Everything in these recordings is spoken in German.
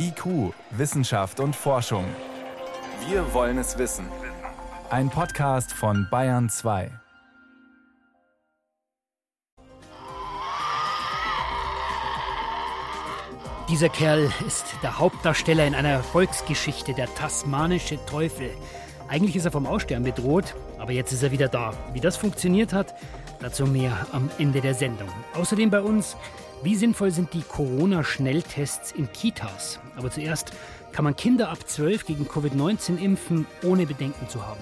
IQ, Wissenschaft und Forschung. Wir wollen es wissen. Ein Podcast von Bayern 2. Dieser Kerl ist der Hauptdarsteller in einer Volksgeschichte, der tasmanische Teufel. Eigentlich ist er vom Aussterben bedroht, aber jetzt ist er wieder da. Wie das funktioniert hat, dazu mehr am Ende der Sendung. Außerdem bei uns wie sinnvoll sind die Corona-Schnelltests in Kitas? Aber zuerst kann man Kinder ab 12 gegen Covid-19 impfen, ohne Bedenken zu haben.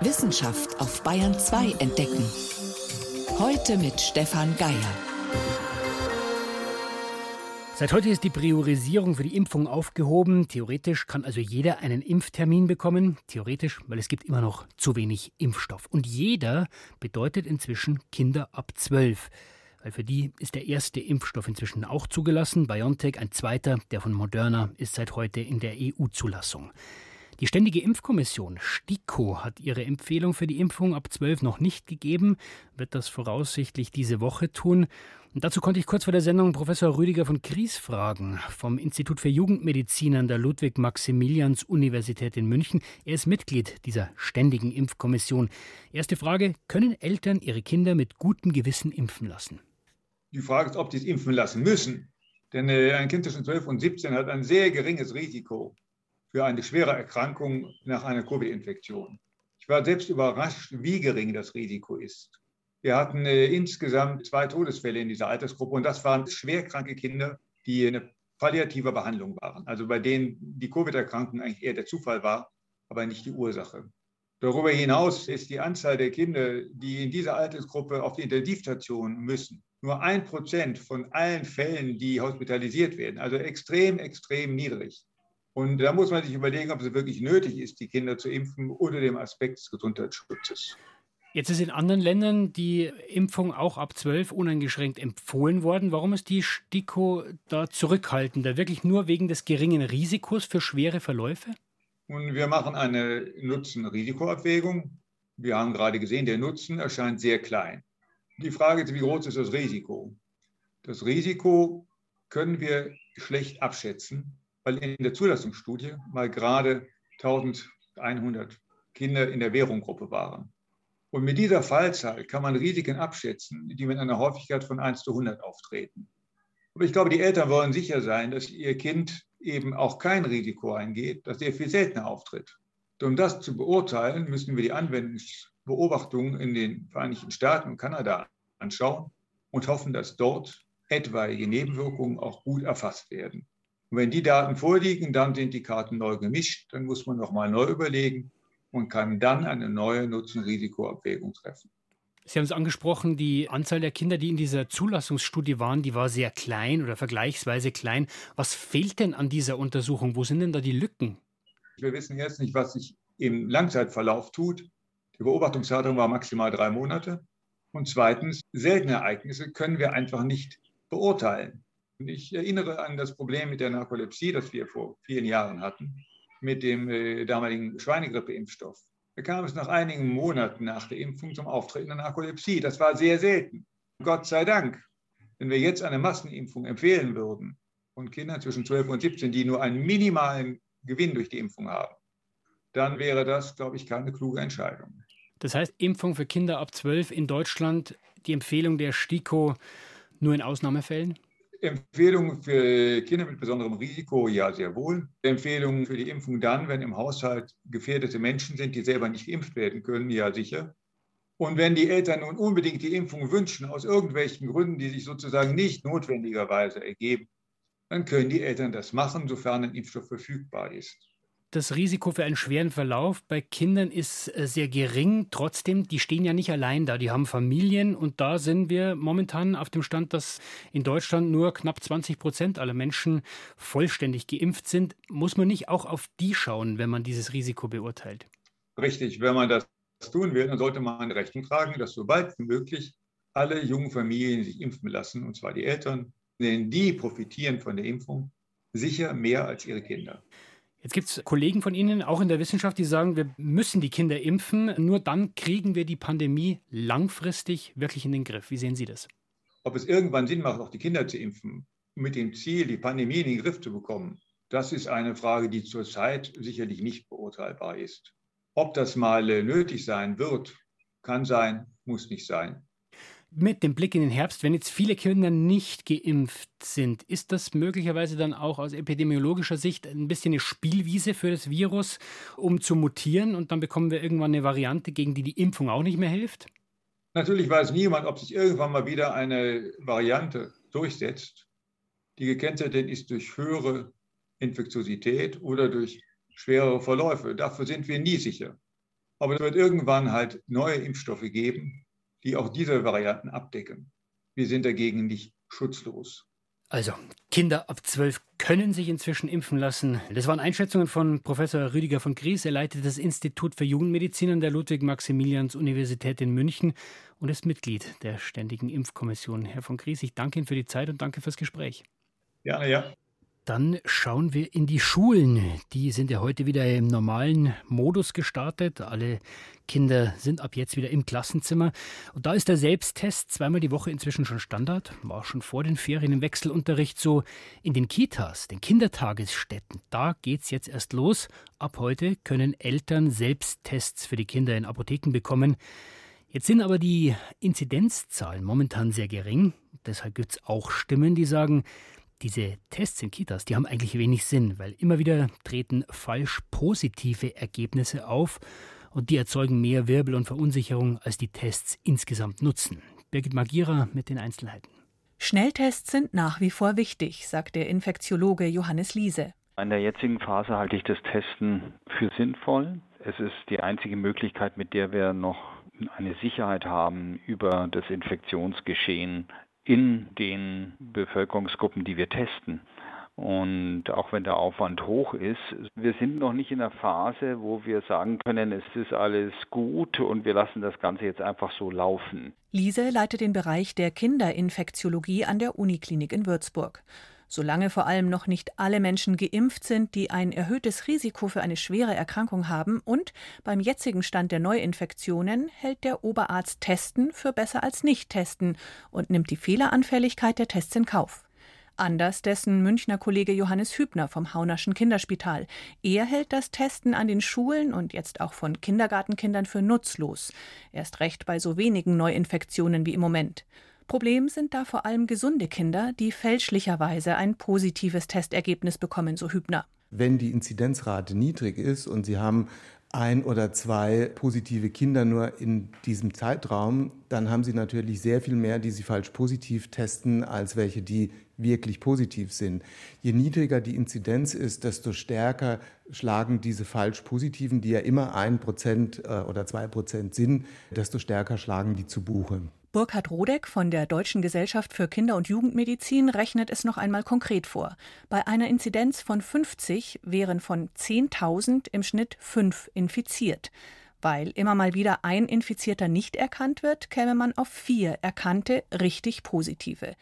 Wissenschaft auf Bayern 2 entdecken. Heute mit Stefan Geier. Seit heute ist die Priorisierung für die Impfung aufgehoben. Theoretisch kann also jeder einen Impftermin bekommen. Theoretisch, weil es gibt immer noch zu wenig Impfstoff. Und jeder bedeutet inzwischen Kinder ab 12 weil für die ist der erste Impfstoff inzwischen auch zugelassen, BioNTech, ein zweiter, der von Moderna, ist seit heute in der EU-Zulassung. Die Ständige Impfkommission STIKO hat ihre Empfehlung für die Impfung ab 12 noch nicht gegeben, wird das voraussichtlich diese Woche tun. Und dazu konnte ich kurz vor der Sendung Professor Rüdiger von Kries fragen, vom Institut für Jugendmedizin an der Ludwig-Maximilians-Universität in München. Er ist Mitglied dieser Ständigen Impfkommission. Erste Frage: Können Eltern ihre Kinder mit gutem Gewissen impfen lassen? Die Frage ist, ob die es impfen lassen müssen. Denn äh, ein Kind zwischen 12 und 17 hat ein sehr geringes Risiko für eine schwere Erkrankung nach einer Covid-Infektion. Ich war selbst überrascht, wie gering das Risiko ist. Wir hatten äh, insgesamt zwei Todesfälle in dieser Altersgruppe und das waren schwerkranke Kinder, die in palliativer Behandlung waren. Also bei denen die Covid-Erkrankung eigentlich eher der Zufall war, aber nicht die Ursache. Darüber hinaus ist die Anzahl der Kinder, die in dieser Altersgruppe auf die Intensivstation müssen, nur ein Prozent von allen Fällen, die hospitalisiert werden. Also extrem, extrem niedrig. Und da muss man sich überlegen, ob es wirklich nötig ist, die Kinder zu impfen unter dem Aspekt des Gesundheitsschutzes. Jetzt ist in anderen Ländern die Impfung auch ab 12 uneingeschränkt empfohlen worden. Warum ist die STIKO da zurückhaltender? Wirklich nur wegen des geringen Risikos für schwere Verläufe? Und wir machen eine Nutzen-Risikoabwägung. Wir haben gerade gesehen, der Nutzen erscheint sehr klein. Die Frage ist, wie groß ist das Risiko? Das Risiko können wir schlecht abschätzen, weil in der Zulassungsstudie mal gerade 1100 Kinder in der Währunggruppe waren. Und mit dieser Fallzahl kann man Risiken abschätzen, die mit einer Häufigkeit von 1 zu 100 auftreten. Aber ich glaube, die Eltern wollen sicher sein, dass ihr Kind eben auch kein Risiko eingeht, das sehr viel seltener auftritt. Um das zu beurteilen, müssen wir die Anwendungsbeobachtungen in den Vereinigten Staaten und Kanada anschauen und hoffen, dass dort etwaige Nebenwirkungen auch gut erfasst werden. Und wenn die Daten vorliegen, dann sind die Karten neu gemischt, dann muss man nochmal neu überlegen und kann dann eine neue Nutzen-Risiko-Abwägung treffen. Sie haben es angesprochen, die Anzahl der Kinder, die in dieser Zulassungsstudie waren, die war sehr klein oder vergleichsweise klein. Was fehlt denn an dieser Untersuchung? Wo sind denn da die Lücken? Wir wissen jetzt nicht, was sich im Langzeitverlauf tut. Die Beobachtungszeitraum war maximal drei Monate. Und zweitens, seltene Ereignisse können wir einfach nicht beurteilen. Und ich erinnere an das Problem mit der Narkolepsie, das wir vor vielen Jahren hatten, mit dem äh, damaligen Schweinegrippeimpfstoff bekam es nach einigen Monaten nach der Impfung zum Auftreten der Narkolepsie. Das war sehr selten. Gott sei Dank. Wenn wir jetzt eine Massenimpfung empfehlen würden und Kinder zwischen 12 und 17, die nur einen minimalen Gewinn durch die Impfung haben, dann wäre das, glaube ich, keine kluge Entscheidung. Das heißt, Impfung für Kinder ab 12 in Deutschland, die Empfehlung der STIKO nur in Ausnahmefällen? Empfehlungen für Kinder mit besonderem Risiko, ja, sehr wohl. Empfehlungen für die Impfung dann, wenn im Haushalt gefährdete Menschen sind, die selber nicht geimpft werden können, ja, sicher. Und wenn die Eltern nun unbedingt die Impfung wünschen, aus irgendwelchen Gründen, die sich sozusagen nicht notwendigerweise ergeben, dann können die Eltern das machen, sofern ein Impfstoff verfügbar ist das Risiko für einen schweren Verlauf bei Kindern ist äh, sehr gering. Trotzdem, die stehen ja nicht allein da. Die haben Familien und da sind wir momentan auf dem Stand, dass in Deutschland nur knapp 20 Prozent aller Menschen vollständig geimpft sind. Muss man nicht auch auf die schauen, wenn man dieses Risiko beurteilt? Richtig, wenn man das tun will, dann sollte man Rechnung tragen, dass sobald wie möglich alle jungen Familien sich impfen lassen, und zwar die Eltern, denn die profitieren von der Impfung sicher mehr als ihre Kinder. Jetzt gibt es Kollegen von Ihnen, auch in der Wissenschaft, die sagen, wir müssen die Kinder impfen. Nur dann kriegen wir die Pandemie langfristig wirklich in den Griff. Wie sehen Sie das? Ob es irgendwann Sinn macht, auch die Kinder zu impfen, mit dem Ziel, die Pandemie in den Griff zu bekommen, das ist eine Frage, die zurzeit sicherlich nicht beurteilbar ist. Ob das mal äh, nötig sein wird, kann sein, muss nicht sein. Mit dem Blick in den Herbst, wenn jetzt viele Kinder nicht geimpft sind, ist das möglicherweise dann auch aus epidemiologischer Sicht ein bisschen eine Spielwiese für das Virus, um zu mutieren und dann bekommen wir irgendwann eine Variante, gegen die die Impfung auch nicht mehr hilft? Natürlich weiß niemand, ob sich irgendwann mal wieder eine Variante durchsetzt, die gekennzeichnet ist durch höhere Infektiosität oder durch schwerere Verläufe. Dafür sind wir nie sicher. Aber es wird irgendwann halt neue Impfstoffe geben, die auch diese Varianten abdecken. Wir sind dagegen nicht schutzlos. Also, Kinder ab 12 können sich inzwischen impfen lassen. Das waren Einschätzungen von Professor Rüdiger von Gries. Er leitet das Institut für Jugendmedizin an der Ludwig-Maximilians-Universität in München und ist Mitglied der Ständigen Impfkommission. Herr von Gries, ich danke Ihnen für die Zeit und danke fürs Gespräch. Gerne, ja. Dann schauen wir in die Schulen. Die sind ja heute wieder im normalen Modus gestartet. Alle Kinder sind ab jetzt wieder im Klassenzimmer. Und da ist der Selbsttest zweimal die Woche inzwischen schon Standard. War schon vor den Ferien im Wechselunterricht so. In den Kitas, den Kindertagesstätten, da geht's jetzt erst los. Ab heute können Eltern Selbsttests für die Kinder in Apotheken bekommen. Jetzt sind aber die Inzidenzzahlen momentan sehr gering. Deshalb gibt es auch Stimmen, die sagen, diese Tests in Kitas, die haben eigentlich wenig Sinn, weil immer wieder treten falsch positive Ergebnisse auf und die erzeugen mehr Wirbel und Verunsicherung, als die Tests insgesamt nutzen. Birgit Magira mit den Einzelheiten. Schnelltests sind nach wie vor wichtig, sagt der Infektiologe Johannes Liese. In der jetzigen Phase halte ich das Testen für sinnvoll. Es ist die einzige Möglichkeit, mit der wir noch eine Sicherheit haben über das Infektionsgeschehen in den Bevölkerungsgruppen, die wir testen. Und auch wenn der Aufwand hoch ist, wir sind noch nicht in der Phase, wo wir sagen können, es ist alles gut und wir lassen das Ganze jetzt einfach so laufen. Liese leitet den Bereich der Kinderinfektiologie an der Uniklinik in Würzburg. Solange vor allem noch nicht alle Menschen geimpft sind, die ein erhöhtes Risiko für eine schwere Erkrankung haben und beim jetzigen Stand der Neuinfektionen hält der Oberarzt Testen für besser als nicht testen und nimmt die Fehleranfälligkeit der Tests in Kauf. Anders dessen Münchner Kollege Johannes Hübner vom Haunerschen Kinderspital. Er hält das Testen an den Schulen und jetzt auch von Kindergartenkindern für nutzlos. Erst recht bei so wenigen Neuinfektionen wie im Moment. Problem sind da vor allem gesunde Kinder, die fälschlicherweise ein positives Testergebnis bekommen, so Hübner. Wenn die Inzidenzrate niedrig ist und Sie haben ein oder zwei positive Kinder nur in diesem Zeitraum, dann haben Sie natürlich sehr viel mehr, die Sie falsch positiv testen, als welche, die wirklich positiv sind. Je niedriger die Inzidenz ist, desto stärker schlagen diese falsch positiven, die ja immer ein Prozent äh, oder zwei Prozent sind, desto stärker schlagen die zu Buche. Burkhard Rodeck von der Deutschen Gesellschaft für Kinder- und Jugendmedizin rechnet es noch einmal konkret vor. Bei einer Inzidenz von 50 wären von 10.000 im Schnitt fünf infiziert. Weil immer mal wieder ein Infizierter nicht erkannt wird, käme man auf vier erkannte, richtig positive.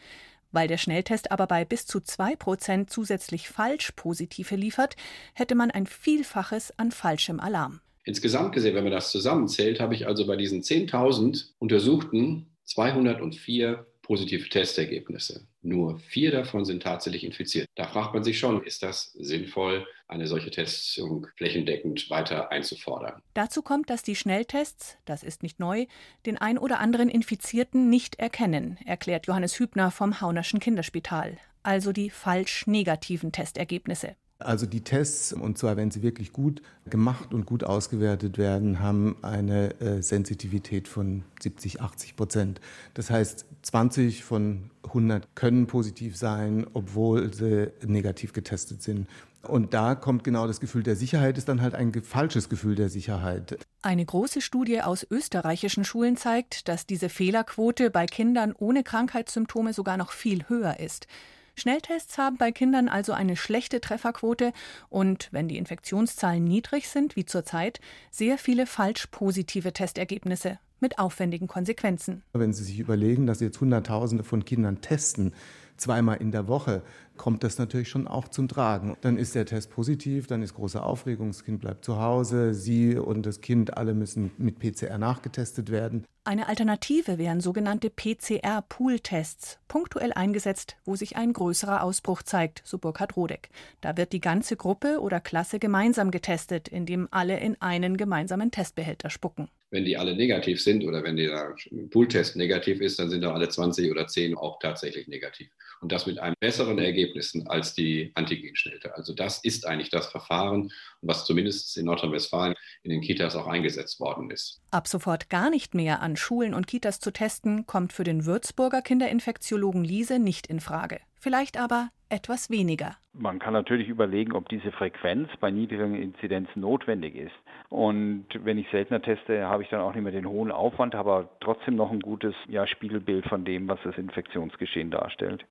Weil der Schnelltest aber bei bis zu zwei Prozent zusätzlich falsch positive liefert, hätte man ein Vielfaches an falschem Alarm. Insgesamt gesehen, wenn man das zusammenzählt, habe ich also bei diesen 10.000 Untersuchten 204 positive Testergebnisse. Nur vier davon sind tatsächlich infiziert. Da fragt man sich schon, ist das sinnvoll, eine solche Testung flächendeckend weiter einzufordern? Dazu kommt, dass die Schnelltests, das ist nicht neu, den ein oder anderen Infizierten nicht erkennen, erklärt Johannes Hübner vom Haunerschen Kinderspital. Also die falsch negativen Testergebnisse. Also die Tests, und zwar wenn sie wirklich gut gemacht und gut ausgewertet werden, haben eine äh, Sensitivität von 70, 80 Prozent. Das heißt, 20 von 100 können positiv sein, obwohl sie negativ getestet sind. Und da kommt genau das Gefühl der Sicherheit, ist dann halt ein falsches Gefühl der Sicherheit. Eine große Studie aus österreichischen Schulen zeigt, dass diese Fehlerquote bei Kindern ohne Krankheitssymptome sogar noch viel höher ist. Schnelltests haben bei Kindern also eine schlechte Trefferquote und, wenn die Infektionszahlen niedrig sind, wie zurzeit, sehr viele falsch positive Testergebnisse mit aufwendigen Konsequenzen. Wenn Sie sich überlegen, dass Sie jetzt Hunderttausende von Kindern testen, zweimal in der Woche, kommt das natürlich schon auch zum Tragen. Dann ist der Test positiv, dann ist große Aufregung, das Kind bleibt zu Hause, Sie und das Kind alle müssen mit PCR nachgetestet werden. Eine Alternative wären sogenannte PCR-Pool-Tests, punktuell eingesetzt, wo sich ein größerer Ausbruch zeigt, so Burkhard Rodeck. Da wird die ganze Gruppe oder Klasse gemeinsam getestet, indem alle in einen gemeinsamen Testbehälter spucken. Wenn die alle negativ sind oder wenn der Pooltest negativ ist, dann sind auch alle 20 oder 10 auch tatsächlich negativ. Und das mit einem besseren Ergebnissen als die Antigenschnellte. Also das ist eigentlich das Verfahren, was zumindest in Nordrhein-Westfalen in den Kitas auch eingesetzt worden ist. Ab sofort gar nicht mehr an Schulen und Kitas zu testen, kommt für den Würzburger Kinderinfektiologen Liese nicht in Frage. Vielleicht aber etwas weniger. Man kann natürlich überlegen, ob diese Frequenz bei niedrigen Inzidenzen notwendig ist. Und wenn ich seltener teste, habe ich dann auch nicht mehr den hohen Aufwand, aber trotzdem noch ein gutes ja, Spiegelbild von dem, was das Infektionsgeschehen darstellt.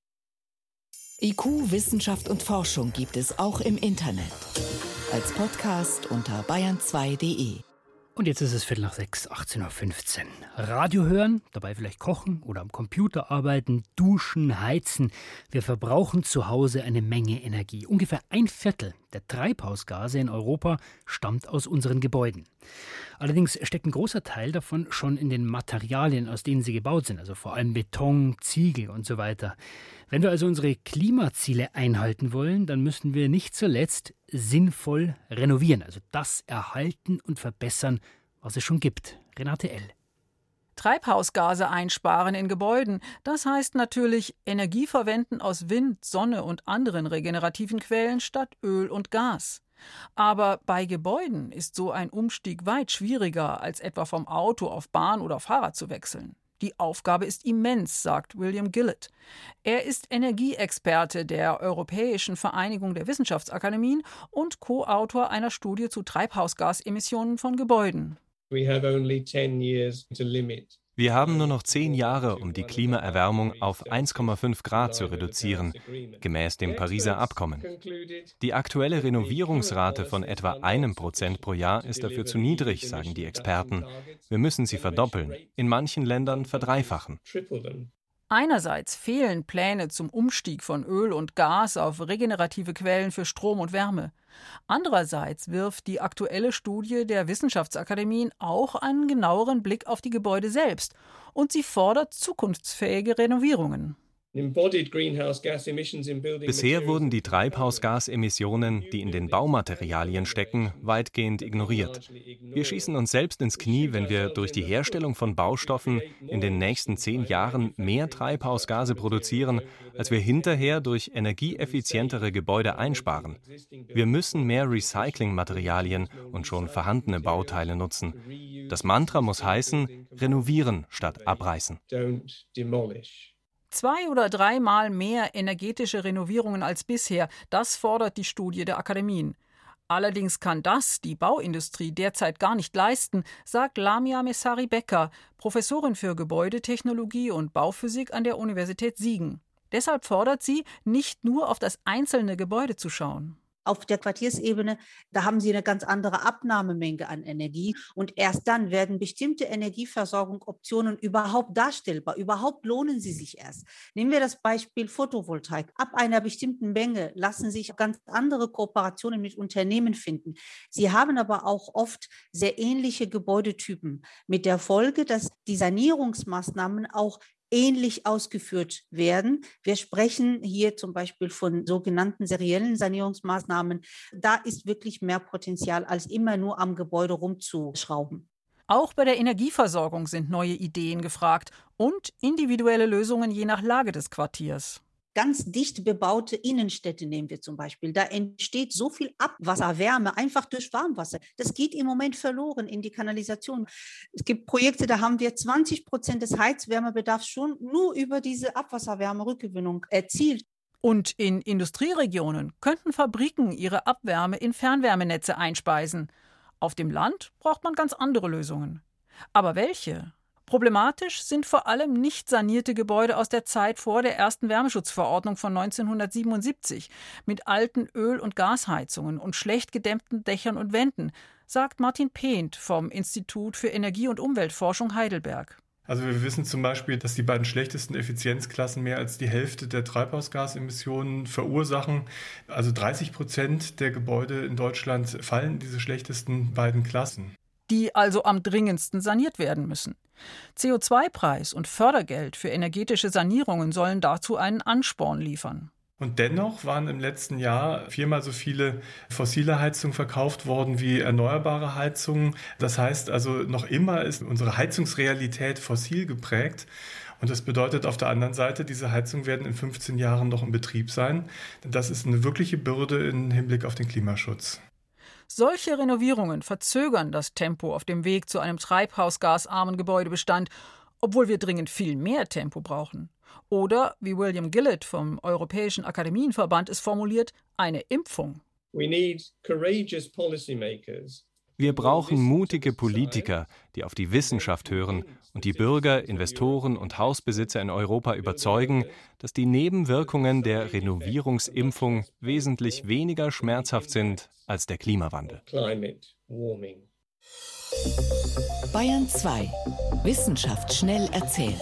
IQ, Wissenschaft und Forschung gibt es auch im Internet. Als Podcast unter bayern2.de. Und jetzt ist es Viertel nach sechs, 18.15 Uhr. Radio hören, dabei vielleicht kochen oder am Computer arbeiten, duschen, heizen. Wir verbrauchen zu Hause eine Menge Energie. Ungefähr ein Viertel der Treibhausgase in Europa stammt aus unseren Gebäuden. Allerdings steckt ein großer Teil davon schon in den Materialien, aus denen sie gebaut sind, also vor allem Beton, Ziegel und so weiter. Wenn wir also unsere Klimaziele einhalten wollen, dann müssen wir nicht zuletzt sinnvoll renovieren, also das erhalten und verbessern, was es schon gibt. Renate L. Treibhausgase einsparen in Gebäuden. Das heißt natürlich Energie verwenden aus Wind, Sonne und anderen regenerativen Quellen statt Öl und Gas. Aber bei Gebäuden ist so ein Umstieg weit schwieriger, als etwa vom Auto auf Bahn oder Fahrrad zu wechseln. Die Aufgabe ist immens, sagt William Gillett. Er ist Energieexperte der Europäischen Vereinigung der Wissenschaftsakademien und Co-Autor einer Studie zu Treibhausgasemissionen von Gebäuden. We have only 10 years to limit wir haben nur noch zehn Jahre, um die Klimaerwärmung auf 1,5 Grad zu reduzieren, gemäß dem Pariser Abkommen. Die aktuelle Renovierungsrate von etwa einem Prozent pro Jahr ist dafür zu niedrig, sagen die Experten. Wir müssen sie verdoppeln, in manchen Ländern verdreifachen. Einerseits fehlen Pläne zum Umstieg von Öl und Gas auf regenerative Quellen für Strom und Wärme. Andererseits wirft die aktuelle Studie der Wissenschaftsakademien auch einen genaueren Blick auf die Gebäude selbst und sie fordert zukunftsfähige Renovierungen. Bisher wurden die Treibhausgasemissionen, die in den Baumaterialien stecken, weitgehend ignoriert. Wir schießen uns selbst ins Knie, wenn wir durch die Herstellung von Baustoffen in den nächsten zehn Jahren mehr Treibhausgase produzieren, als wir hinterher durch energieeffizientere Gebäude einsparen. Wir müssen mehr Recyclingmaterialien und schon vorhandene Bauteile nutzen. Das Mantra muss heißen, renovieren statt abreißen. Zwei oder dreimal mehr energetische Renovierungen als bisher, das fordert die Studie der Akademien. Allerdings kann das die Bauindustrie derzeit gar nicht leisten, sagt Lamia Messari Becker, Professorin für Gebäudetechnologie und Bauphysik an der Universität Siegen. Deshalb fordert sie, nicht nur auf das einzelne Gebäude zu schauen auf der Quartiersebene, da haben sie eine ganz andere Abnahmemenge an Energie. Und erst dann werden bestimmte Energieversorgungsoptionen überhaupt darstellbar. Überhaupt lohnen sie sich erst. Nehmen wir das Beispiel Photovoltaik. Ab einer bestimmten Menge lassen sich ganz andere Kooperationen mit Unternehmen finden. Sie haben aber auch oft sehr ähnliche Gebäudetypen mit der Folge, dass die Sanierungsmaßnahmen auch ähnlich ausgeführt werden. Wir sprechen hier zum Beispiel von sogenannten seriellen Sanierungsmaßnahmen. Da ist wirklich mehr Potenzial, als immer nur am Gebäude rumzuschrauben. Auch bei der Energieversorgung sind neue Ideen gefragt und individuelle Lösungen je nach Lage des Quartiers ganz dicht bebaute Innenstädte nehmen wir zum Beispiel. Da entsteht so viel Abwasserwärme einfach durch Warmwasser. Das geht im Moment verloren in die Kanalisation. Es gibt Projekte, da haben wir 20 Prozent des Heizwärmebedarfs schon nur über diese Abwasserwärmerückgewinnung erzielt. Und in Industrieregionen könnten Fabriken ihre Abwärme in Fernwärmenetze einspeisen. Auf dem Land braucht man ganz andere Lösungen. Aber welche? Problematisch sind vor allem nicht sanierte Gebäude aus der Zeit vor der ersten Wärmeschutzverordnung von 1977 mit alten Öl- und Gasheizungen und schlecht gedämmten Dächern und Wänden, sagt Martin Pehnt vom Institut für Energie- und Umweltforschung Heidelberg. Also wir wissen zum Beispiel, dass die beiden schlechtesten Effizienzklassen mehr als die Hälfte der Treibhausgasemissionen verursachen. Also 30 Prozent der Gebäude in Deutschland fallen in diese schlechtesten beiden Klassen. Die also am dringendsten saniert werden müssen. CO2-Preis und Fördergeld für energetische Sanierungen sollen dazu einen Ansporn liefern. Und dennoch waren im letzten Jahr viermal so viele fossile Heizungen verkauft worden wie erneuerbare Heizungen. Das heißt also, noch immer ist unsere Heizungsrealität fossil geprägt. Und das bedeutet auf der anderen Seite, diese Heizungen werden in 15 Jahren noch in Betrieb sein. Das ist eine wirkliche Bürde im Hinblick auf den Klimaschutz. Solche Renovierungen verzögern das Tempo auf dem Weg zu einem treibhausgasarmen Gebäudebestand, obwohl wir dringend viel mehr Tempo brauchen. Oder, wie William Gillett vom Europäischen Akademienverband es formuliert, eine Impfung. Wir brauchen mutige Politiker, die auf die Wissenschaft hören und die Bürger, Investoren und Hausbesitzer in Europa überzeugen, dass die Nebenwirkungen der Renovierungsimpfung wesentlich weniger schmerzhaft sind als der Klimawandel. Bayern 2. Wissenschaft schnell erzählt.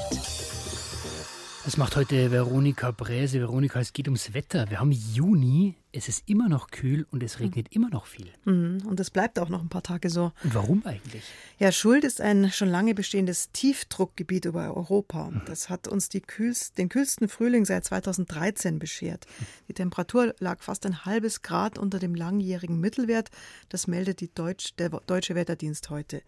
Das macht heute Veronika Bräse. Veronika, es geht ums Wetter. Wir haben Juni, es ist immer noch kühl und es regnet mhm. immer noch viel. Mhm. Und es bleibt auch noch ein paar Tage so. Und warum eigentlich? Ja, Schuld ist ein schon lange bestehendes Tiefdruckgebiet über Europa. Mhm. Das hat uns kühlst, den kühlsten Frühling seit 2013 beschert. Mhm. Die Temperatur lag fast ein halbes Grad unter dem langjährigen Mittelwert. Das meldet Deutsch, der Deutsche Wetterdienst heute.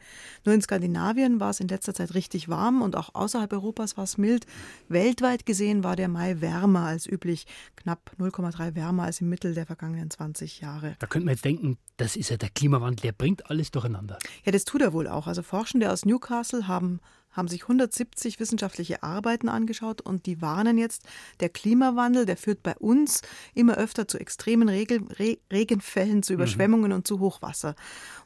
Nur in Skandinavien war es in letzter Zeit richtig warm und auch außerhalb Europas war es mild. Weltweit gesehen war der Mai wärmer als üblich, knapp 0,3 wärmer als im Mittel der vergangenen 20 Jahre. Da könnte man jetzt denken, das ist ja der Klimawandel, der bringt alles durcheinander. Ja, das tut er wohl auch. Also Forschende aus Newcastle haben haben sich 170 wissenschaftliche Arbeiten angeschaut und die warnen jetzt, der Klimawandel, der führt bei uns immer öfter zu extremen Regel, Re Regenfällen, zu mhm. Überschwemmungen mhm. und zu Hochwasser.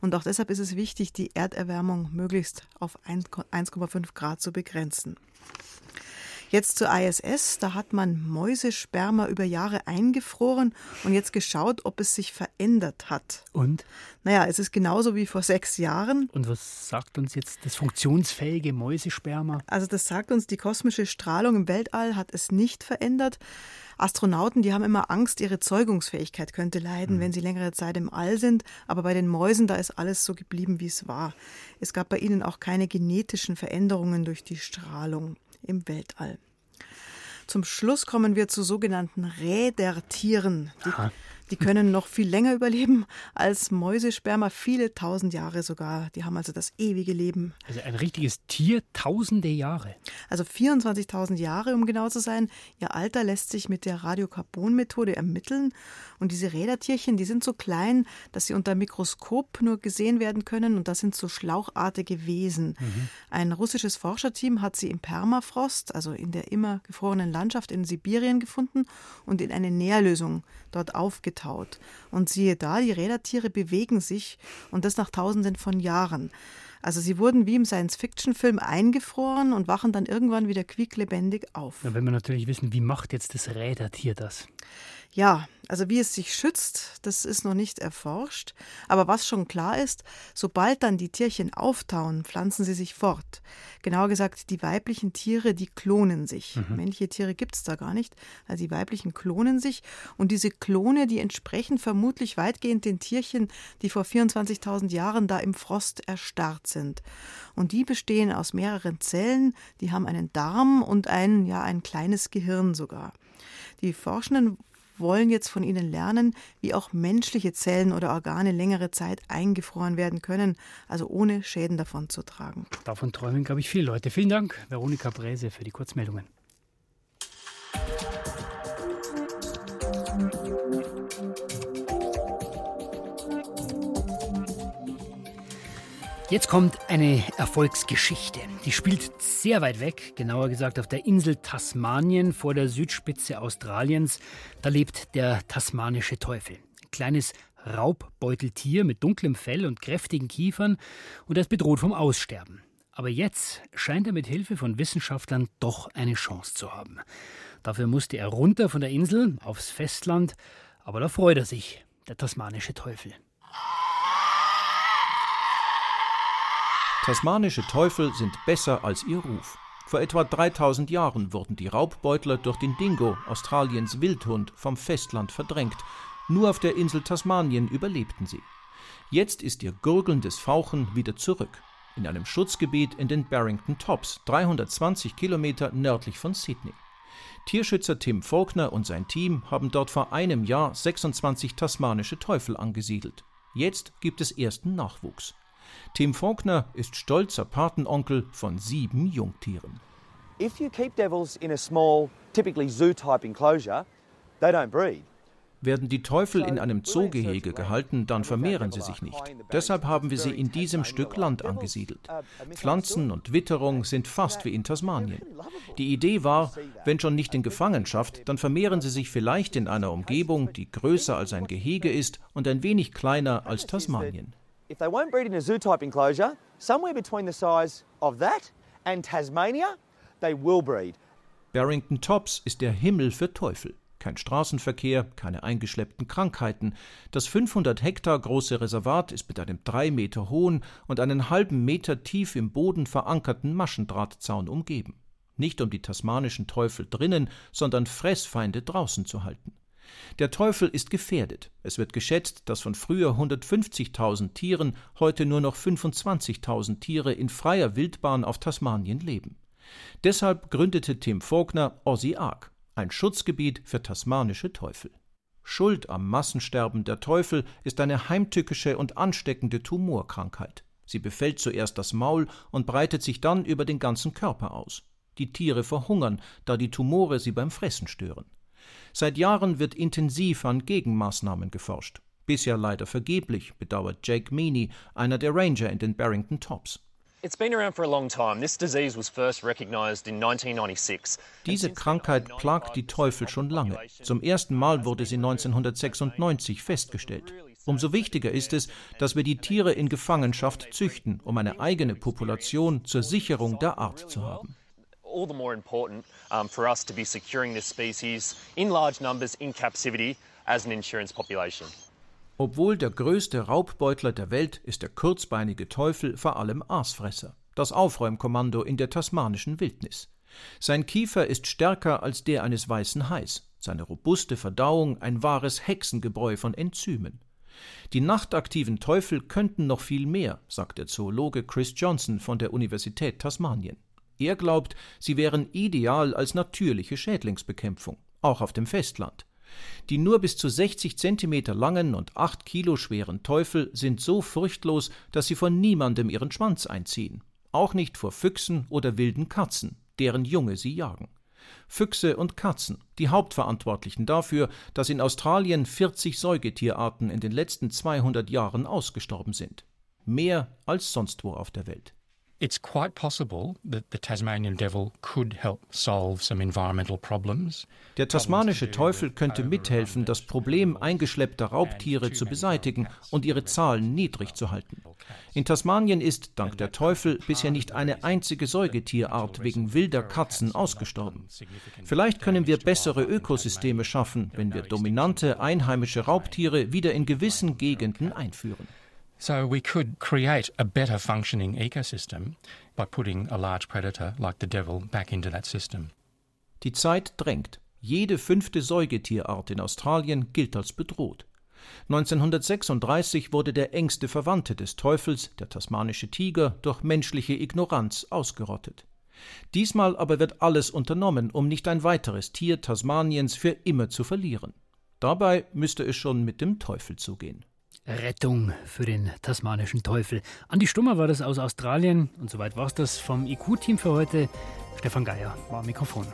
Und auch deshalb ist es wichtig, die Erderwärmung möglichst auf 1,5 Grad zu begrenzen. Jetzt zur ISS, da hat man Mäusesperma über Jahre eingefroren und jetzt geschaut, ob es sich verändert hat. Und? Naja, es ist genauso wie vor sechs Jahren. Und was sagt uns jetzt das funktionsfähige Mäusesperma? Also das sagt uns, die kosmische Strahlung im Weltall hat es nicht verändert. Astronauten, die haben immer Angst, ihre Zeugungsfähigkeit könnte leiden, mhm. wenn sie längere Zeit im All sind. Aber bei den Mäusen, da ist alles so geblieben, wie es war. Es gab bei ihnen auch keine genetischen Veränderungen durch die Strahlung im Weltall. Zum Schluss kommen wir zu sogenannten Rädertieren. Die, die können noch viel länger überleben als Mäusesperma, viele tausend Jahre sogar. Die haben also das ewige Leben. Also ein richtiges Tier, tausende Jahre. Also 24.000 Jahre, um genau zu sein. Ihr Alter lässt sich mit der Radiokarbonmethode ermitteln. Und diese Rädertierchen, die sind so klein, dass sie unter Mikroskop nur gesehen werden können. Und das sind so schlauchartige Wesen. Mhm. Ein russisches Forscherteam hat sie im Permafrost, also in der immer gefrorenen Landschaft in Sibirien gefunden und in eine Nährlösung dort aufgetaut. Und siehe da, die Rädertiere bewegen sich und das nach Tausenden von Jahren. Also sie wurden wie im Science-Fiction-Film eingefroren und wachen dann irgendwann wieder quieklebendig auf. Ja, wenn wir natürlich wissen, wie macht jetzt das Rädertier das? Ja, also wie es sich schützt, das ist noch nicht erforscht. Aber was schon klar ist, sobald dann die Tierchen auftauen, pflanzen sie sich fort. Genauer gesagt, die weiblichen Tiere, die klonen sich. Mhm. Männliche Tiere gibt es da gar nicht. Also die weiblichen klonen sich. Und diese Klone, die entsprechen vermutlich weitgehend den Tierchen, die vor 24.000 Jahren da im Frost erstarrt sind. Und die bestehen aus mehreren Zellen, die haben einen Darm und ein, ja, ein kleines Gehirn sogar. Die Forschenden wollen jetzt von ihnen lernen, wie auch menschliche Zellen oder Organe längere Zeit eingefroren werden können, also ohne Schäden davon zu tragen. Davon träumen, glaube ich, viele Leute. Vielen Dank, Veronika Bräse, für die Kurzmeldungen. Jetzt kommt eine Erfolgsgeschichte. Die spielt sehr weit weg, genauer gesagt auf der Insel Tasmanien vor der Südspitze Australiens. Da lebt der tasmanische Teufel. Ein kleines Raubbeuteltier mit dunklem Fell und kräftigen Kiefern und er ist bedroht vom Aussterben. Aber jetzt scheint er mit Hilfe von Wissenschaftlern doch eine Chance zu haben. Dafür musste er runter von der Insel aufs Festland, aber da freut er sich, der tasmanische Teufel. Tasmanische Teufel sind besser als ihr Ruf. Vor etwa 3000 Jahren wurden die Raubbeutler durch den Dingo, Australiens Wildhund, vom Festland verdrängt. Nur auf der Insel Tasmanien überlebten sie. Jetzt ist ihr gurgelndes Fauchen wieder zurück. In einem Schutzgebiet in den Barrington Tops, 320 Kilometer nördlich von Sydney. Tierschützer Tim Faulkner und sein Team haben dort vor einem Jahr 26 tasmanische Teufel angesiedelt. Jetzt gibt es ersten Nachwuchs. Tim Faulkner ist stolzer Patenonkel von sieben Jungtieren. If you keep devils in a small, typically zoo-type enclosure, they don't breed. Werden die Teufel in einem Zoogehege gehalten, dann vermehren sie sich nicht. Deshalb haben wir sie in diesem Stück Land angesiedelt. Pflanzen und Witterung sind fast wie in Tasmanien. Die Idee war, wenn schon nicht in Gefangenschaft, dann vermehren sie sich vielleicht in einer Umgebung, die größer als ein Gehege ist und ein wenig kleiner als Tasmanien. If they won't breed in a zoo-type enclosure, somewhere between the size of that and Tasmania, they will breed. Barrington Tops ist der Himmel für Teufel. Kein Straßenverkehr, keine eingeschleppten Krankheiten. Das 500 Hektar große Reservat ist mit einem drei Meter hohen und einen halben Meter tief im Boden verankerten Maschendrahtzaun umgeben. Nicht um die tasmanischen Teufel drinnen, sondern Fressfeinde draußen zu halten. Der Teufel ist gefährdet. Es wird geschätzt, dass von früher 150.000 Tieren heute nur noch 25.000 Tiere in freier Wildbahn auf Tasmanien leben. Deshalb gründete Tim Faulkner Aussie Ark, ein Schutzgebiet für tasmanische Teufel. Schuld am Massensterben der Teufel ist eine heimtückische und ansteckende Tumorkrankheit. Sie befällt zuerst das Maul und breitet sich dann über den ganzen Körper aus. Die Tiere verhungern, da die Tumore sie beim Fressen stören. Seit Jahren wird intensiv an Gegenmaßnahmen geforscht. Bisher leider vergeblich, bedauert Jake Meany, einer der Ranger in den Barrington Tops. Diese Krankheit plagt die Teufel schon lange. Zum ersten Mal wurde sie 1996 festgestellt. Umso wichtiger ist es, dass wir die Tiere in Gefangenschaft züchten, um eine eigene Population zur Sicherung der Art zu haben. All the more important um, for us to be securing this species in large numbers in captivity as an insurance population. Obwohl der größte Raubbeutler der Welt ist der kurzbeinige Teufel vor allem Aasfresser, das Aufräumkommando in der tasmanischen Wildnis. Sein Kiefer ist stärker als der eines weißen Hais, seine robuste Verdauung ein wahres Hexengebräu von Enzymen. Die nachtaktiven Teufel könnten noch viel mehr, sagt der Zoologe Chris Johnson von der Universität Tasmanien. Er glaubt, sie wären ideal als natürliche Schädlingsbekämpfung, auch auf dem Festland. Die nur bis zu 60 Zentimeter langen und 8 Kilo schweren Teufel sind so furchtlos, dass sie von niemandem ihren Schwanz einziehen. Auch nicht vor Füchsen oder wilden Katzen, deren Junge sie jagen. Füchse und Katzen, die Hauptverantwortlichen dafür, dass in Australien 40 Säugetierarten in den letzten 200 Jahren ausgestorben sind. Mehr als sonst wo auf der Welt. It's quite possible that the Tasmanian devil could help solve some environmental problems. Der tasmanische Teufel könnte mithelfen, das Problem eingeschleppter Raubtiere zu beseitigen und ihre Zahlen niedrig zu halten. In Tasmanien ist, dank der Teufel, bisher nicht eine einzige Säugetierart wegen wilder Katzen ausgestorben. Vielleicht können wir bessere Ökosysteme schaffen, wenn wir dominante einheimische Raubtiere wieder in gewissen Gegenden einführen. So we could create a better functioning ecosystem by putting a large predator like the devil back into that system. Die Zeit drängt. Jede fünfte Säugetierart in Australien gilt als bedroht. 1936 wurde der engste Verwandte des Teufels, der tasmanische Tiger, durch menschliche Ignoranz ausgerottet. Diesmal aber wird alles unternommen, um nicht ein weiteres Tier Tasmaniens für immer zu verlieren. Dabei müsste es schon mit dem Teufel zugehen. Rettung für den tasmanischen Teufel. Andi Stummer war das aus Australien und soweit war es das vom IQ-Team für heute. Stefan Geier war am Mikrofon.